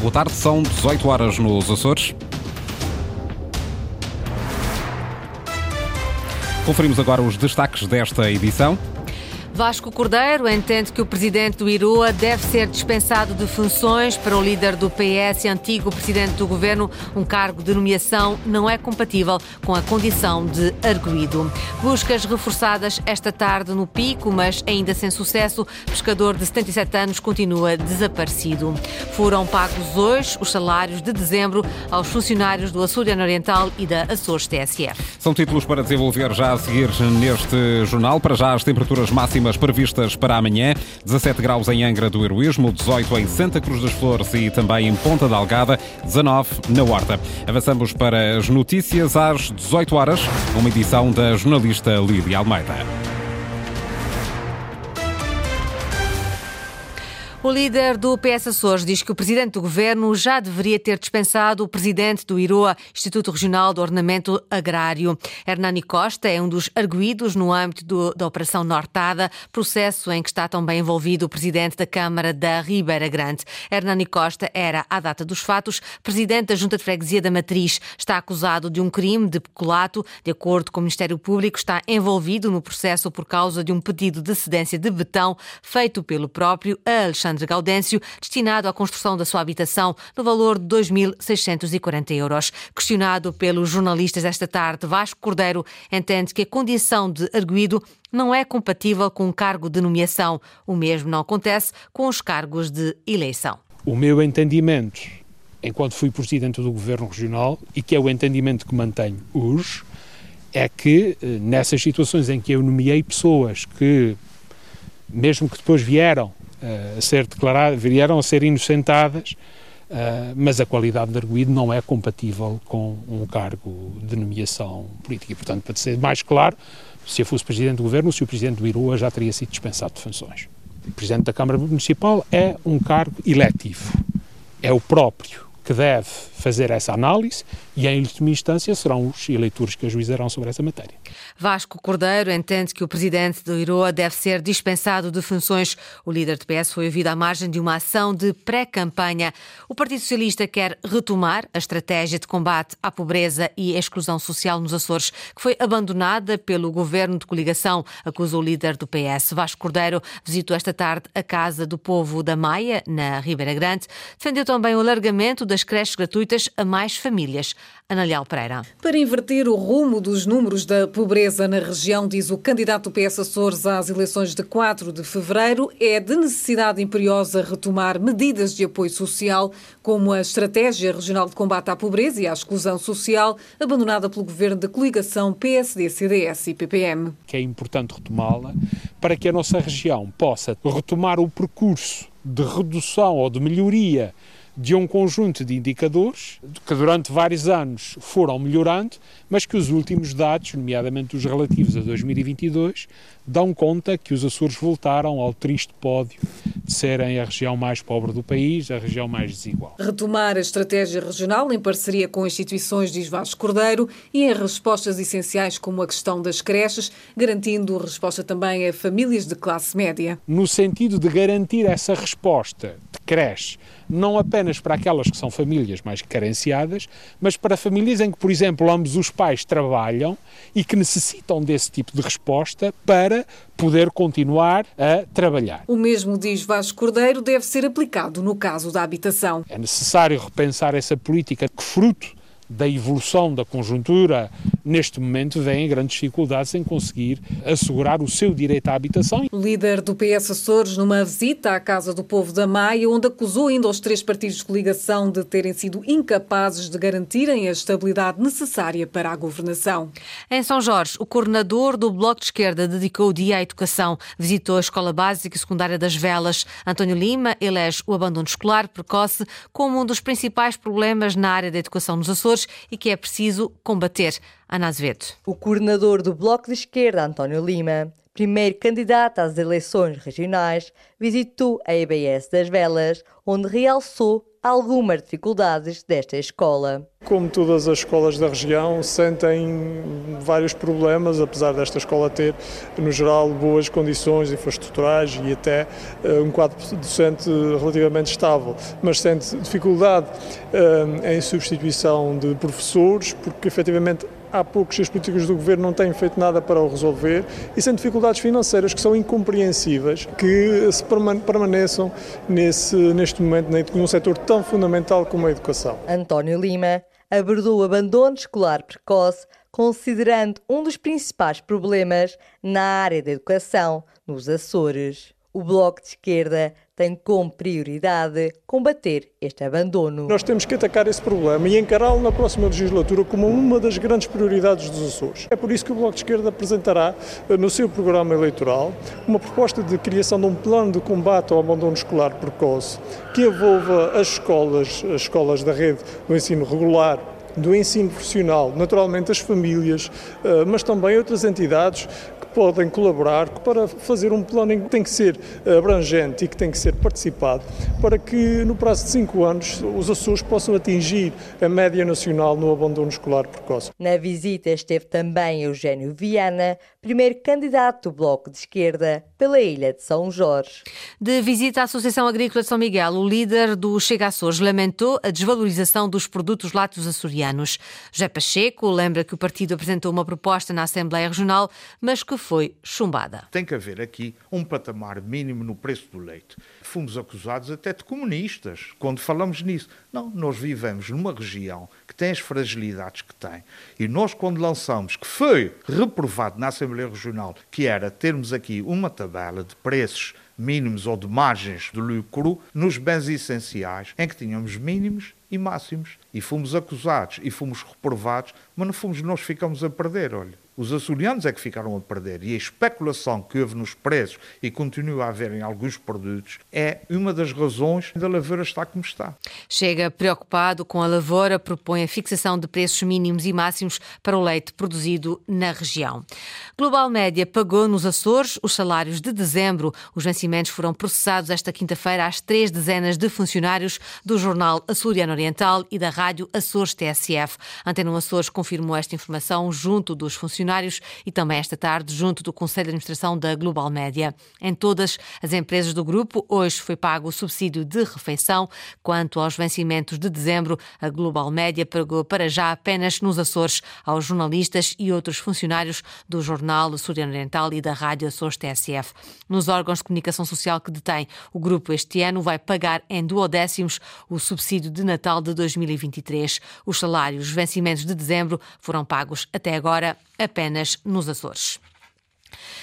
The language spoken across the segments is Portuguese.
Boa tarde, são 18 horas nos Açores. Conferimos agora os destaques desta edição. Vasco Cordeiro entende que o presidente do Irua deve ser dispensado de funções para o líder do PS e antigo presidente do governo. Um cargo de nomeação não é compatível com a condição de arguído. Buscas reforçadas esta tarde no Pico, mas ainda sem sucesso. Pescador de 77 anos continua desaparecido. Foram pagos hoje os salários de dezembro aos funcionários do Açoriano Oriental e da Açores TSF. São títulos para desenvolver já a seguir neste jornal. Para já as temperaturas máximas máximas previstas para amanhã. 17 graus em Angra do Heroísmo, 18 em Santa Cruz das Flores e também em Ponta da Algada, 19 na Horta. Avançamos para as notícias às 18 horas, uma edição da jornalista Lídia Almeida. O líder do PS Açores diz que o presidente do governo já deveria ter dispensado o presidente do IROA, Instituto Regional do Ordenamento Agrário. Hernani Costa é um dos arguídos no âmbito do, da Operação Nortada, processo em que está também envolvido o presidente da Câmara da Ribeira Grande. Hernani Costa era, à data dos fatos, presidente da Junta de Freguesia da Matriz. Está acusado de um crime de peculato. De acordo com o Ministério Público, está envolvido no processo por causa de um pedido de cedência de betão feito pelo próprio Alexandre Alexandre Gaudêncio, destinado à construção da sua habitação no valor de 2.640 euros. Questionado pelos jornalistas esta tarde, Vasco Cordeiro entende que a condição de arguído não é compatível com o cargo de nomeação. O mesmo não acontece com os cargos de eleição. O meu entendimento, enquanto fui presidente do Governo Regional, e que é o entendimento que mantenho hoje, é que eh, nessas situações em que eu nomeei pessoas que, mesmo que depois vieram a ser declaradas, vieram a ser inocentadas, Uh, mas a qualidade de arguído não é compatível com um cargo de nomeação política. E, portanto, para ser mais claro, se eu fosse Presidente do Governo, se o Presidente do Irua já teria sido dispensado de funções. O Presidente da Câmara Municipal é um cargo eletivo, é o próprio que deve fazer essa análise e, em última instância, serão os eleitores que ajuizarão sobre essa matéria. Vasco Cordeiro entende que o presidente do IROA deve ser dispensado de funções. O líder do PS foi ouvido à margem de uma ação de pré-campanha. O Partido Socialista quer retomar a estratégia de combate à pobreza e exclusão social nos Açores, que foi abandonada pelo governo de coligação, acusa o líder do PS. Vasco Cordeiro visitou esta tarde a Casa do Povo da Maia, na Ribeira Grande. Defendeu também o alargamento das creches gratuitas a mais famílias. Ana Leal Pereira. Para inverter o rumo dos números da pobreza na região, diz o candidato do PS Açores às eleições de 4 de fevereiro, é de necessidade imperiosa retomar medidas de apoio social, como a Estratégia Regional de Combate à Pobreza e à Exclusão Social, abandonada pelo governo da coligação PSD, CDS e PPM. Que é importante retomá-la para que a nossa região possa retomar o percurso de redução ou de melhoria de um conjunto de indicadores que durante vários anos foram melhorando, mas que os últimos dados, nomeadamente os relativos a 2022, dão conta que os Açores voltaram ao triste pódio de serem a região mais pobre do país, a região mais desigual. Retomar a estratégia regional em parceria com instituições, diz Vasco Cordeiro, e em respostas essenciais como a questão das creches, garantindo resposta também a famílias de classe média. No sentido de garantir essa resposta de creche, não apenas para aquelas que são famílias mais carenciadas, mas para famílias em que, por exemplo, ambos os pais trabalham e que necessitam desse tipo de resposta para poder continuar a trabalhar. O mesmo, diz Vasco Cordeiro, deve ser aplicado no caso da habitação. É necessário repensar essa política que, fruto da evolução da conjuntura, neste momento vêm grandes dificuldades em conseguir assegurar o seu direito à habitação. O líder do PS Açores, numa visita à Casa do Povo da Maia, onde acusou ainda os três partidos de coligação de terem sido incapazes de garantirem a estabilidade necessária para a governação. Em São Jorge, o coordenador do Bloco de Esquerda dedicou o dia à educação. Visitou a Escola Básica e Secundária das Velas. António Lima elege o abandono escolar precoce como um dos principais problemas na área da educação nos Açores e que é preciso combater. Ana Azevedo. O coordenador do Bloco de Esquerda, António Lima, primeiro candidato às eleições regionais, visitou a EBS das Velas, onde realçou algumas dificuldades desta escola. Como todas as escolas da região, sentem vários problemas, apesar desta escola ter, no geral, boas condições infraestruturais e até uh, um quadro docente relativamente estável, mas sente dificuldade uh, em substituição de professores, porque efetivamente há poucos as políticas do governo não têm feito nada para o resolver e são dificuldades financeiras que são incompreensíveis que se permaneçam nesse, neste momento num setor tão fundamental como a educação. António Lima abordou o abandono escolar precoce, considerando um dos principais problemas na área da educação nos Açores. O Bloco de Esquerda tem como prioridade combater este abandono. Nós temos que atacar esse problema e encará-lo na próxima legislatura como uma das grandes prioridades dos Açores. É por isso que o Bloco de Esquerda apresentará eh, no seu programa eleitoral uma proposta de criação de um plano de combate ao abandono escolar precoce que envolva as escolas, as escolas da rede do ensino regular, do ensino profissional, naturalmente as famílias, eh, mas também outras entidades podem colaborar para fazer um plano que tem que ser abrangente e que tem que ser participado para que no prazo de cinco anos os Açores possam atingir a média nacional no abandono escolar precoce. Na visita esteve também Eugênio Viana, primeiro candidato do Bloco de Esquerda pela ilha de São Jorge. De visita à Associação Agrícola de São Miguel, o líder do Chega Açores lamentou a desvalorização dos produtos lácteos açorianos. José Pacheco lembra que o partido apresentou uma proposta na Assembleia Regional, mas que foi chumbada. Tem que haver aqui um patamar mínimo no preço do leite. Fomos acusados até de comunistas quando falamos nisso. Não, nós vivemos numa região que tem as fragilidades que tem. E nós, quando lançamos, que foi reprovado na Assembleia Regional, que era termos aqui uma tabela de preços mínimos ou de margens de lucro nos bens essenciais, em que tínhamos mínimos e máximos. E fomos acusados e fomos reprovados, mas não fomos nós ficamos a perder, olha. Os açorianos é que ficaram a perder e a especulação que houve nos preços e continua a haver em alguns produtos é uma das razões da lavoura estar como está. Chega preocupado com a lavoura, propõe a fixação de preços mínimos e máximos para o leite produzido na região. Global Média pagou nos Açores os salários de dezembro. Os vencimentos foram processados esta quinta-feira às três dezenas de funcionários do jornal Açoriano Oriental e da rádio Açores TSF. Antena Açores confirmou esta informação junto dos funcionários e também esta tarde junto do Conselho de Administração da Global Média. Em todas as empresas do grupo, hoje foi pago o subsídio de refeição. Quanto aos vencimentos de dezembro, a Global Média pagou para já apenas nos Açores aos jornalistas e outros funcionários do jornal Açoriano Oriental e da Rádio Açores TSF. Nos órgãos de comunicação social que detém o grupo este ano, vai pagar em duodécimos o subsídio de Natal de 2023. Os salários, vencimentos de dezembro foram pagos até agora apenas nos Açores.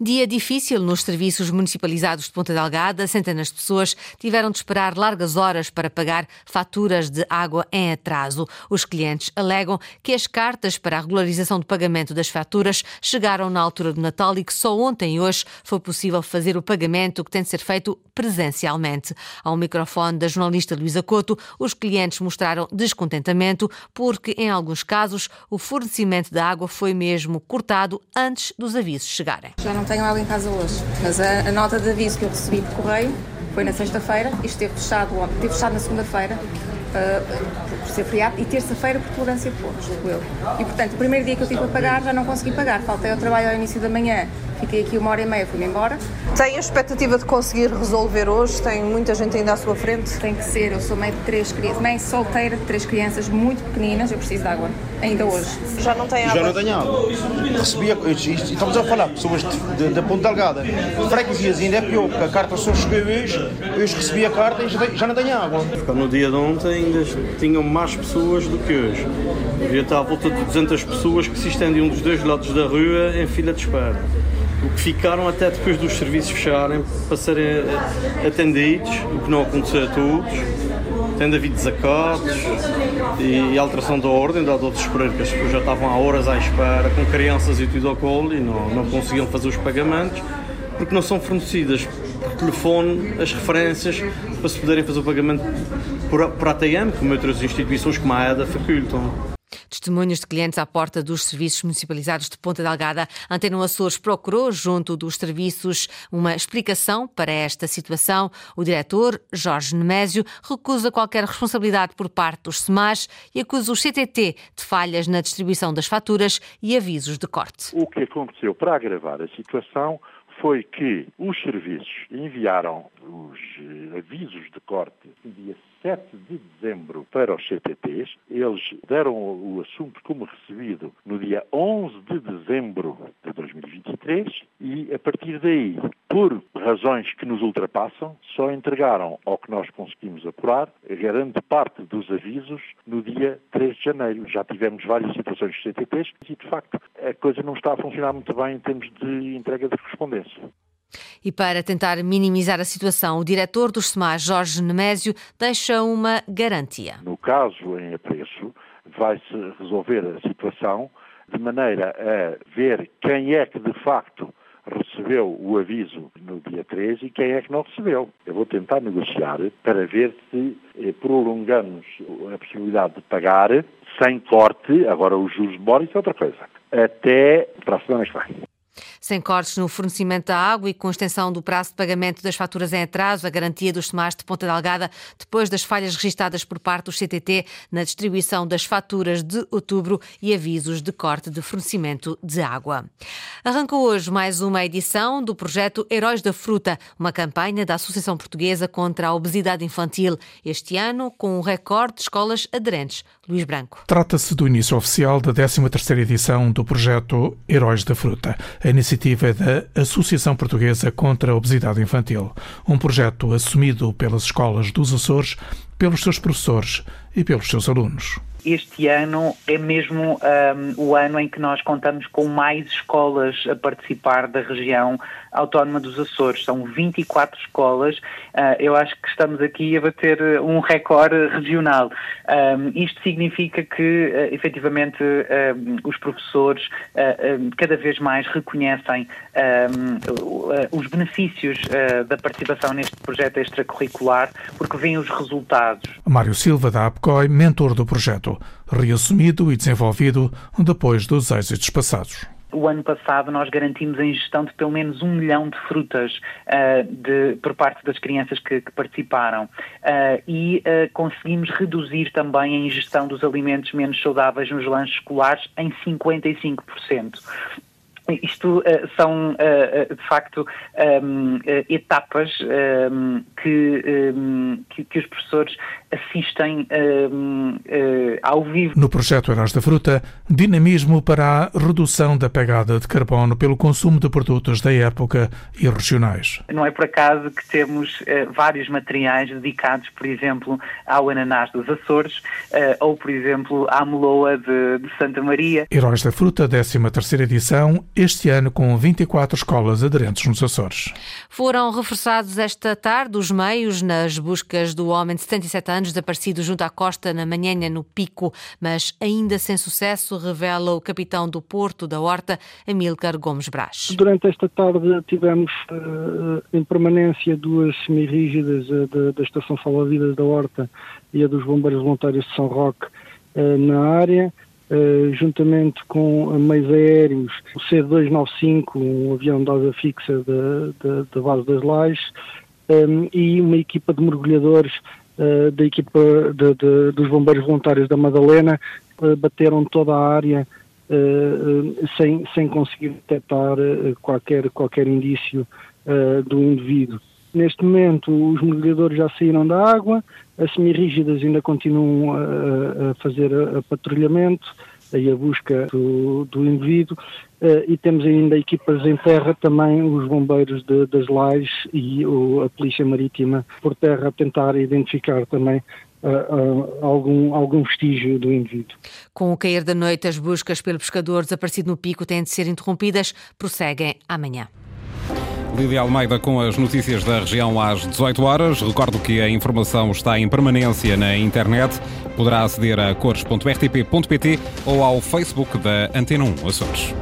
Dia difícil nos serviços municipalizados de Ponta Delgada. Centenas de pessoas tiveram de esperar largas horas para pagar faturas de água em atraso. Os clientes alegam que as cartas para a regularização do pagamento das faturas chegaram na altura do Natal e que só ontem e hoje foi possível fazer o pagamento que tem de ser feito presencialmente. Ao microfone da jornalista Luísa Couto, os clientes mostraram descontentamento porque, em alguns casos, o fornecimento da água foi mesmo cortado antes dos avisos chegarem. Já não tenho ela em casa hoje, mas a, a nota de aviso que eu recebi por correio foi na sexta-feira e esteve fechado, esteve fechado na segunda-feira uh, por ser feriado e terça-feira por tolerância de pontos, eu. E portanto, o primeiro dia que eu tive a pagar já não consegui pagar, faltei ao trabalho ao início da manhã Fiquei aqui uma hora e meia, fui-me embora. Tem a expectativa de conseguir resolver hoje? Tem muita gente ainda à sua frente? Tem que ser. Eu sou mãe de três crianças, mãe solteira de três crianças muito pequeninas. Eu preciso de água, ainda hoje. Já não tem água? Já não tenho água. Recebia, estamos a falar, pessoas da Ponta Delgada. Freguesias ainda é pior, porque a carta só chegou hoje, hoje recebi a carta e já não tenho água. No dia de ontem ainda tinham mais pessoas do que hoje. Devia estar à volta de 200 pessoas que se estendiam dos dois lados da rua em fila de espera o que ficaram até depois dos serviços fecharem para serem atendidos, o que não aconteceu a todos. Tendo havido desacatos e, alteração da ordem, dado ao desespero que as pessoas já estavam há horas à espera, com crianças e tudo ao colo, e não, não conseguiam fazer os pagamentos, porque não são fornecidas por telefone as referências para se poderem fazer o pagamento por, por ATM, como outras instituições como a EDA facultam. Testemunhos de clientes à porta dos serviços municipalizados de Ponta Delgada. Antena Açores procurou, junto dos serviços, uma explicação para esta situação. O diretor, Jorge Nemésio, recusa qualquer responsabilidade por parte dos SEMAS e acusa os CTT de falhas na distribuição das faturas e avisos de corte. O que aconteceu para agravar a situação foi que os serviços enviaram os eh, avisos de corte no dia 7 de dezembro para os CTTs. Eles deram o assunto como recebido no dia 11 de dezembro de 2023 e, a partir daí, por razões que nos ultrapassam, só entregaram ao que nós conseguimos apurar grande parte dos avisos no dia 3 de janeiro. Já tivemos várias situações de CTTs e, de facto, a coisa não está a funcionar muito bem em termos de entrega de correspondência. E para tentar minimizar a situação, o diretor dos SEMAS, Jorge Nemésio, deixa uma garantia. No caso em apreço, vai-se resolver a situação de maneira a ver quem é que de facto recebeu o aviso no dia 13 e quem é que não recebeu. Eu vou tentar negociar para ver se eh, prolongamos a possibilidade de pagar sem corte, agora os juros de bora, isso é outra coisa, até para a semana que vem. Sem cortes no fornecimento da água e com extensão do prazo de pagamento das faturas em atraso, a garantia dos SEMAS de Ponta Delgada, depois das falhas registadas por parte do CTT na distribuição das faturas de outubro e avisos de corte de fornecimento de água. Arrancou hoje mais uma edição do projeto Heróis da Fruta, uma campanha da Associação Portuguesa contra a Obesidade Infantil, este ano com um recorde de escolas aderentes. Luís Branco. Trata-se do início oficial da 13ª edição do projeto Heróis da Fruta. A iniciativa é da Associação Portuguesa contra a Obesidade Infantil, um projeto assumido pelas escolas dos Açores, pelos seus professores e pelos seus alunos. Este ano é mesmo um, o ano em que nós contamos com mais escolas a participar da região autónoma dos Açores. São 24 escolas. Uh, eu acho que estamos aqui a bater um recorde regional. Isto significa que, uh, efetivamente, os professores uh, cada vez mais reconhecem os benefícios da participação neste projeto extracurricular, porque veem os resultados. Mário Silva, da APCOI, mentor do projeto, reassumido e desenvolvido depois dos êxitos passados. O ano passado nós garantimos a ingestão de pelo menos um milhão de frutas uh, de, por parte das crianças que, que participaram uh, e uh, conseguimos reduzir também a ingestão dos alimentos menos saudáveis nos lanches escolares em 55%. Isto uh, são, uh, de facto, um, etapas um, que, um, que, que, os professores assistem ao vivo. No projeto Heróis da Fruta, dinamismo para a redução da pegada de carbono pelo consumo de produtos da época e regionais. Não é por acaso que temos vários materiais dedicados, por exemplo, ao ananás dos Açores ou, por exemplo, à meloa de, de Santa Maria. Heróis da Fruta, 13 terceira edição, este ano com 24 escolas aderentes nos Açores. Foram reforçados esta tarde os meios nas buscas do homem de 77 anos desaparecido junto à costa na manhã no Pico, mas ainda sem sucesso, revela o capitão do Porto da Horta, Amílcar Gomes Brás. Durante esta tarde tivemos uh, em permanência duas semirrígidas uh, da, da Estação Salva-Vidas da Horta e a dos Bombeiros Voluntários de São Roque uh, na área. Uh, juntamente com meios aéreos, o C-295, um avião de asa fixa da, da, base das Lajes, um, ehm, e uma equipa de mergulhadores uh, da equipa de, de, dos bombeiros voluntários da Madalena, uh, bateram toda a área sem, sem conseguir detectar qualquer, qualquer indício do indivíduo. Neste momento, os mergulhadores já saíram da água, as semirrígidas ainda continuam a, a fazer a, a patrulhamento e a busca do, do indivíduo uh, e temos ainda equipas em terra também, os bombeiros de, das lajes e o, a polícia marítima por terra a tentar identificar também Uh, uh, algum, algum vestígio do indivíduo. Com o cair da noite, as buscas pelo pescador desaparecido no pico têm de ser interrompidas. Prosseguem amanhã. Lídia Almeida com as notícias da região às 18 horas. Recordo que a informação está em permanência na internet. Poderá aceder a cores.rtp.pt ou ao Facebook da Antena 1 Açores.